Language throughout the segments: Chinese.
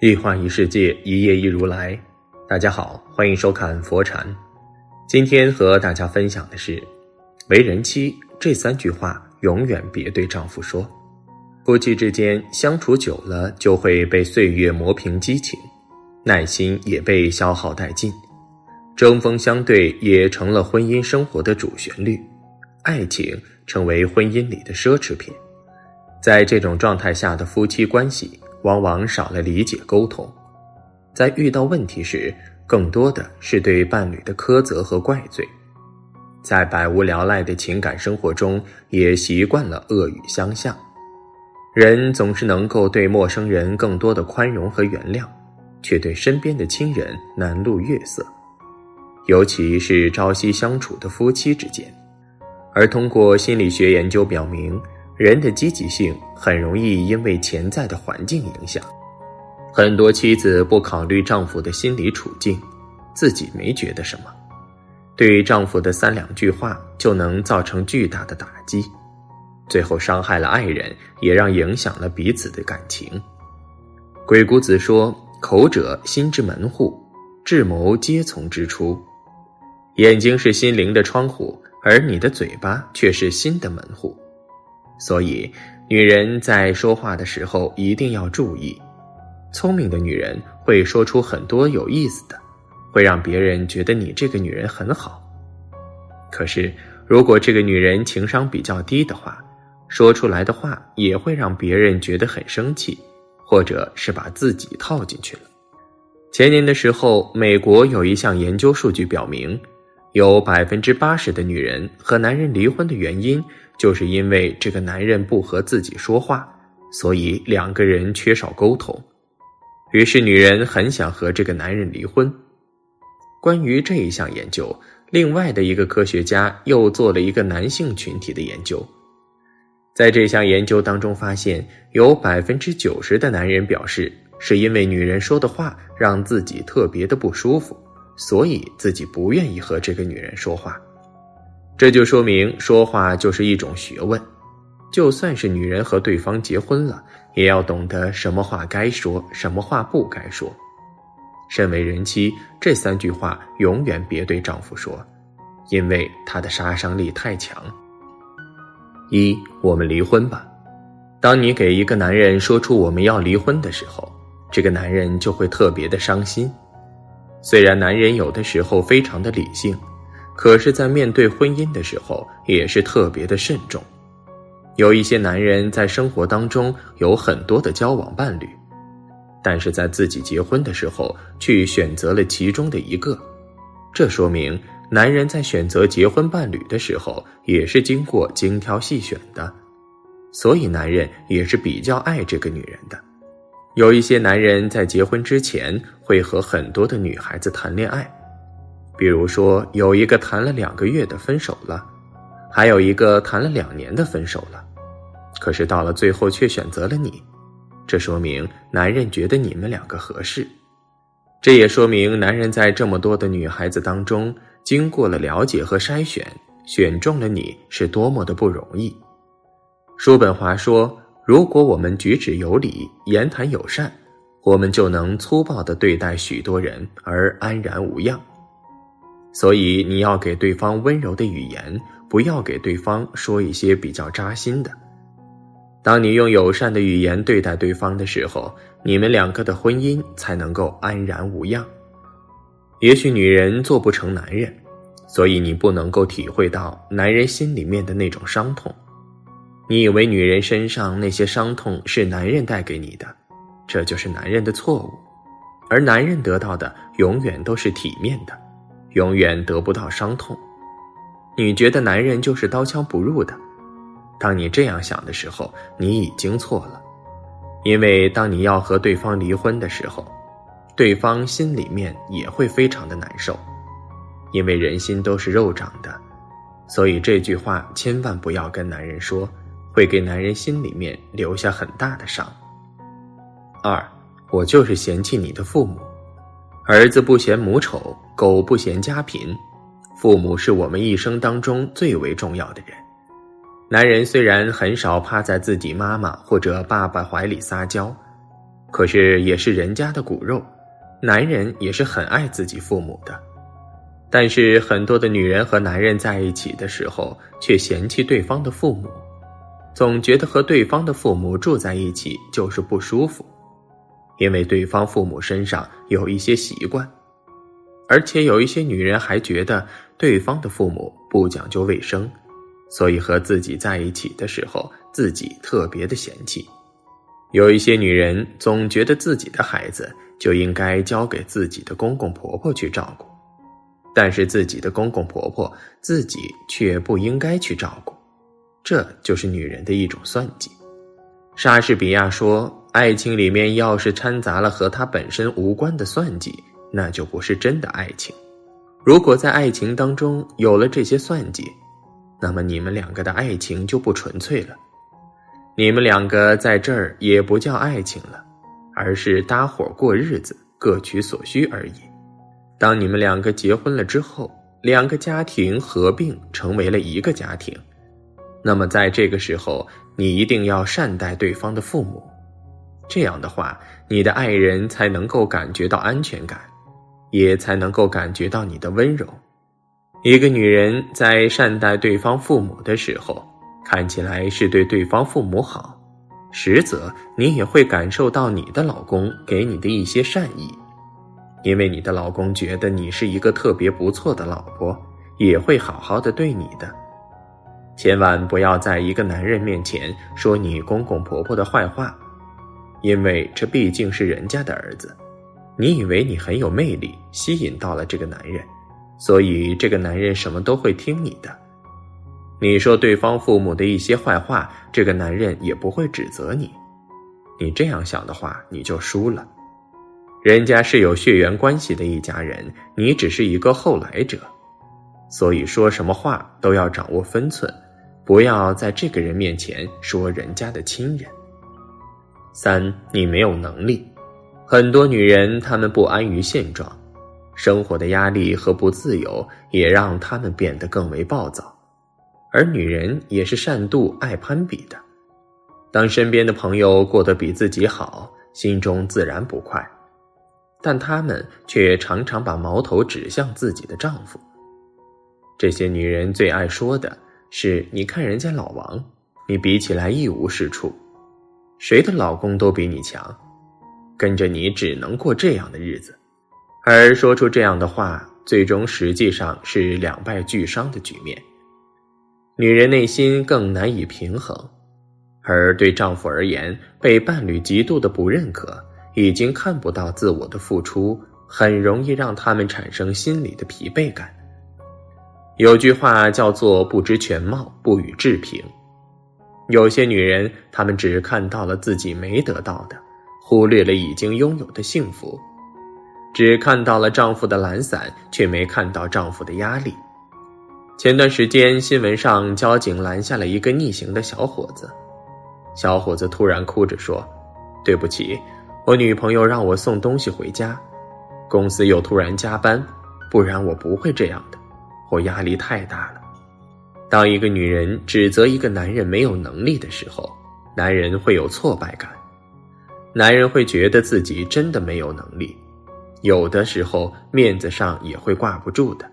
一花一世界，一叶一如来。大家好，欢迎收看佛禅。今天和大家分享的是：为人妻这三句话，永远别对丈夫说。夫妻之间相处久了，就会被岁月磨平激情，耐心也被消耗殆尽，针锋相对也成了婚姻生活的主旋律，爱情成为婚姻里的奢侈品。在这种状态下的夫妻关系。往往少了理解沟通，在遇到问题时，更多的是对伴侣的苛责和怪罪，在百无聊赖的情感生活中，也习惯了恶语相向。人总是能够对陌生人更多的宽容和原谅，却对身边的亲人难露月色，尤其是朝夕相处的夫妻之间。而通过心理学研究表明。人的积极性很容易因为潜在的环境影响，很多妻子不考虑丈夫的心理处境，自己没觉得什么，对丈夫的三两句话就能造成巨大的打击，最后伤害了爱人，也让影响了彼此的感情。鬼谷子说：“口者心之门户，智谋皆从之出。”眼睛是心灵的窗户，而你的嘴巴却是心的门户。所以，女人在说话的时候一定要注意。聪明的女人会说出很多有意思的，会让别人觉得你这个女人很好。可是，如果这个女人情商比较低的话，说出来的话也会让别人觉得很生气，或者是把自己套进去了。前年的时候，美国有一项研究数据表明，有百分之八十的女人和男人离婚的原因。就是因为这个男人不和自己说话，所以两个人缺少沟通，于是女人很想和这个男人离婚。关于这一项研究，另外的一个科学家又做了一个男性群体的研究，在这项研究当中发现，有百分之九十的男人表示是因为女人说的话让自己特别的不舒服，所以自己不愿意和这个女人说话。这就说明说话就是一种学问，就算是女人和对方结婚了，也要懂得什么话该说，什么话不该说。身为人妻，这三句话永远别对丈夫说，因为它的杀伤力太强。一，我们离婚吧。当你给一个男人说出我们要离婚的时候，这个男人就会特别的伤心。虽然男人有的时候非常的理性。可是，在面对婚姻的时候，也是特别的慎重。有一些男人在生活当中有很多的交往伴侣，但是在自己结婚的时候，去选择了其中的一个，这说明男人在选择结婚伴侣的时候，也是经过精挑细选的。所以，男人也是比较爱这个女人的。有一些男人在结婚之前会和很多的女孩子谈恋爱。比如说，有一个谈了两个月的分手了，还有一个谈了两年的分手了，可是到了最后却选择了你，这说明男人觉得你们两个合适，这也说明男人在这么多的女孩子当中，经过了了解和筛选，选中了你是多么的不容易。叔本华说：“如果我们举止有礼，言谈友善，我们就能粗暴的对待许多人而安然无恙。”所以你要给对方温柔的语言，不要给对方说一些比较扎心的。当你用友善的语言对待对方的时候，你们两个的婚姻才能够安然无恙。也许女人做不成男人，所以你不能够体会到男人心里面的那种伤痛。你以为女人身上那些伤痛是男人带给你的，这就是男人的错误。而男人得到的永远都是体面的。永远得不到伤痛，你觉得男人就是刀枪不入的？当你这样想的时候，你已经错了。因为当你要和对方离婚的时候，对方心里面也会非常的难受。因为人心都是肉长的，所以这句话千万不要跟男人说，会给男人心里面留下很大的伤。二，我就是嫌弃你的父母。儿子不嫌母丑，狗不嫌家贫。父母是我们一生当中最为重要的人。男人虽然很少趴在自己妈妈或者爸爸怀里撒娇，可是也是人家的骨肉，男人也是很爱自己父母的。但是很多的女人和男人在一起的时候，却嫌弃对方的父母，总觉得和对方的父母住在一起就是不舒服，因为对方父母身上有一些习惯，而且有一些女人还觉得对方的父母不讲究卫生，所以和自己在一起的时候，自己特别的嫌弃。有一些女人总觉得自己的孩子就应该交给自己的公公婆婆去照顾。但是自己的公公婆婆，自己却不应该去照顾，这就是女人的一种算计。莎士比亚说：“爱情里面要是掺杂了和他本身无关的算计，那就不是真的爱情。如果在爱情当中有了这些算计，那么你们两个的爱情就不纯粹了。你们两个在这儿也不叫爱情了，而是搭伙过日子，各取所需而已。”当你们两个结婚了之后，两个家庭合并成为了一个家庭，那么在这个时候，你一定要善待对方的父母，这样的话，你的爱人才能够感觉到安全感，也才能够感觉到你的温柔。一个女人在善待对方父母的时候，看起来是对对方父母好，实则你也会感受到你的老公给你的一些善意。因为你的老公觉得你是一个特别不错的老婆，也会好好的对你的。千万不要在一个男人面前说你公公婆婆的坏话，因为这毕竟是人家的儿子。你以为你很有魅力，吸引到了这个男人，所以这个男人什么都会听你的。你说对方父母的一些坏话，这个男人也不会指责你。你这样想的话，你就输了。人家是有血缘关系的一家人，你只是一个后来者，所以说什么话都要掌握分寸，不要在这个人面前说人家的亲人。三，你没有能力。很多女人她们不安于现状，生活的压力和不自由也让她们变得更为暴躁，而女人也是善妒、爱攀比的。当身边的朋友过得比自己好，心中自然不快。但她们却常常把矛头指向自己的丈夫。这些女人最爱说的是：“你看人家老王，你比起来一无是处，谁的老公都比你强，跟着你只能过这样的日子。”而说出这样的话，最终实际上是两败俱伤的局面。女人内心更难以平衡，而对丈夫而言，被伴侣极度的不认可。已经看不到自我的付出，很容易让他们产生心理的疲惫感。有句话叫做“不知全貌，不予置评”。有些女人，她们只看到了自己没得到的，忽略了已经拥有的幸福；只看到了丈夫的懒散，却没看到丈夫的压力。前段时间，新闻上交警拦下了一个逆行的小伙子，小伙子突然哭着说：“对不起。”我女朋友让我送东西回家，公司又突然加班，不然我不会这样的。或压力太大了。当一个女人指责一个男人没有能力的时候，男人会有挫败感，男人会觉得自己真的没有能力，有的时候面子上也会挂不住的。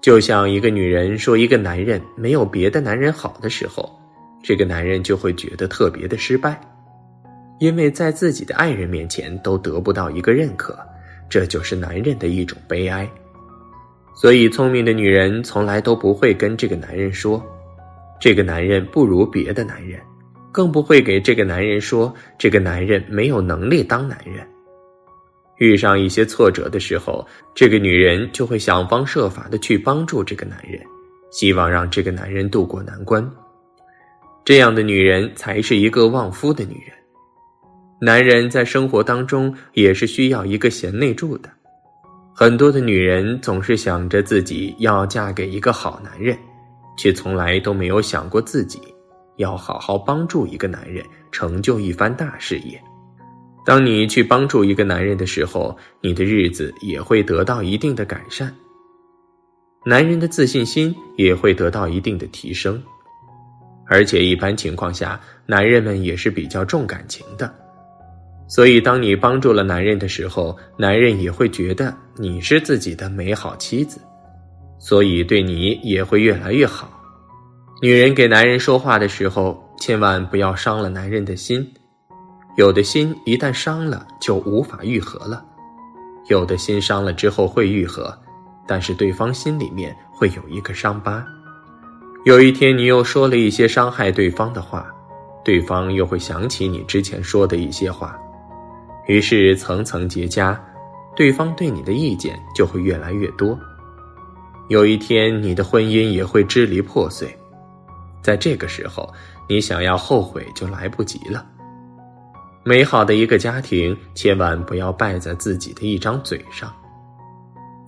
就像一个女人说一个男人没有别的男人好的时候，这个男人就会觉得特别的失败。因为在自己的爱人面前都得不到一个认可，这就是男人的一种悲哀。所以，聪明的女人从来都不会跟这个男人说，这个男人不如别的男人，更不会给这个男人说这个男人没有能力当男人。遇上一些挫折的时候，这个女人就会想方设法的去帮助这个男人，希望让这个男人渡过难关。这样的女人才是一个旺夫的女人。男人在生活当中也是需要一个贤内助的，很多的女人总是想着自己要嫁给一个好男人，却从来都没有想过自己要好好帮助一个男人，成就一番大事业。当你去帮助一个男人的时候，你的日子也会得到一定的改善，男人的自信心也会得到一定的提升，而且一般情况下，男人们也是比较重感情的。所以，当你帮助了男人的时候，男人也会觉得你是自己的美好妻子，所以对你也会越来越好。女人给男人说话的时候，千万不要伤了男人的心。有的心一旦伤了，就无法愈合了；有的心伤了之后会愈合，但是对方心里面会有一个伤疤。有一天，你又说了一些伤害对方的话，对方又会想起你之前说的一些话。于是层层叠加，对方对你的意见就会越来越多。有一天，你的婚姻也会支离破碎，在这个时候，你想要后悔就来不及了。美好的一个家庭，千万不要败在自己的一张嘴上。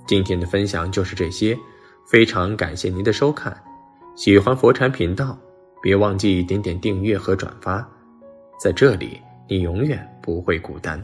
今天的分享就是这些，非常感谢您的收看。喜欢佛禅频道，别忘记点点订阅和转发，在这里。你永远不会孤单。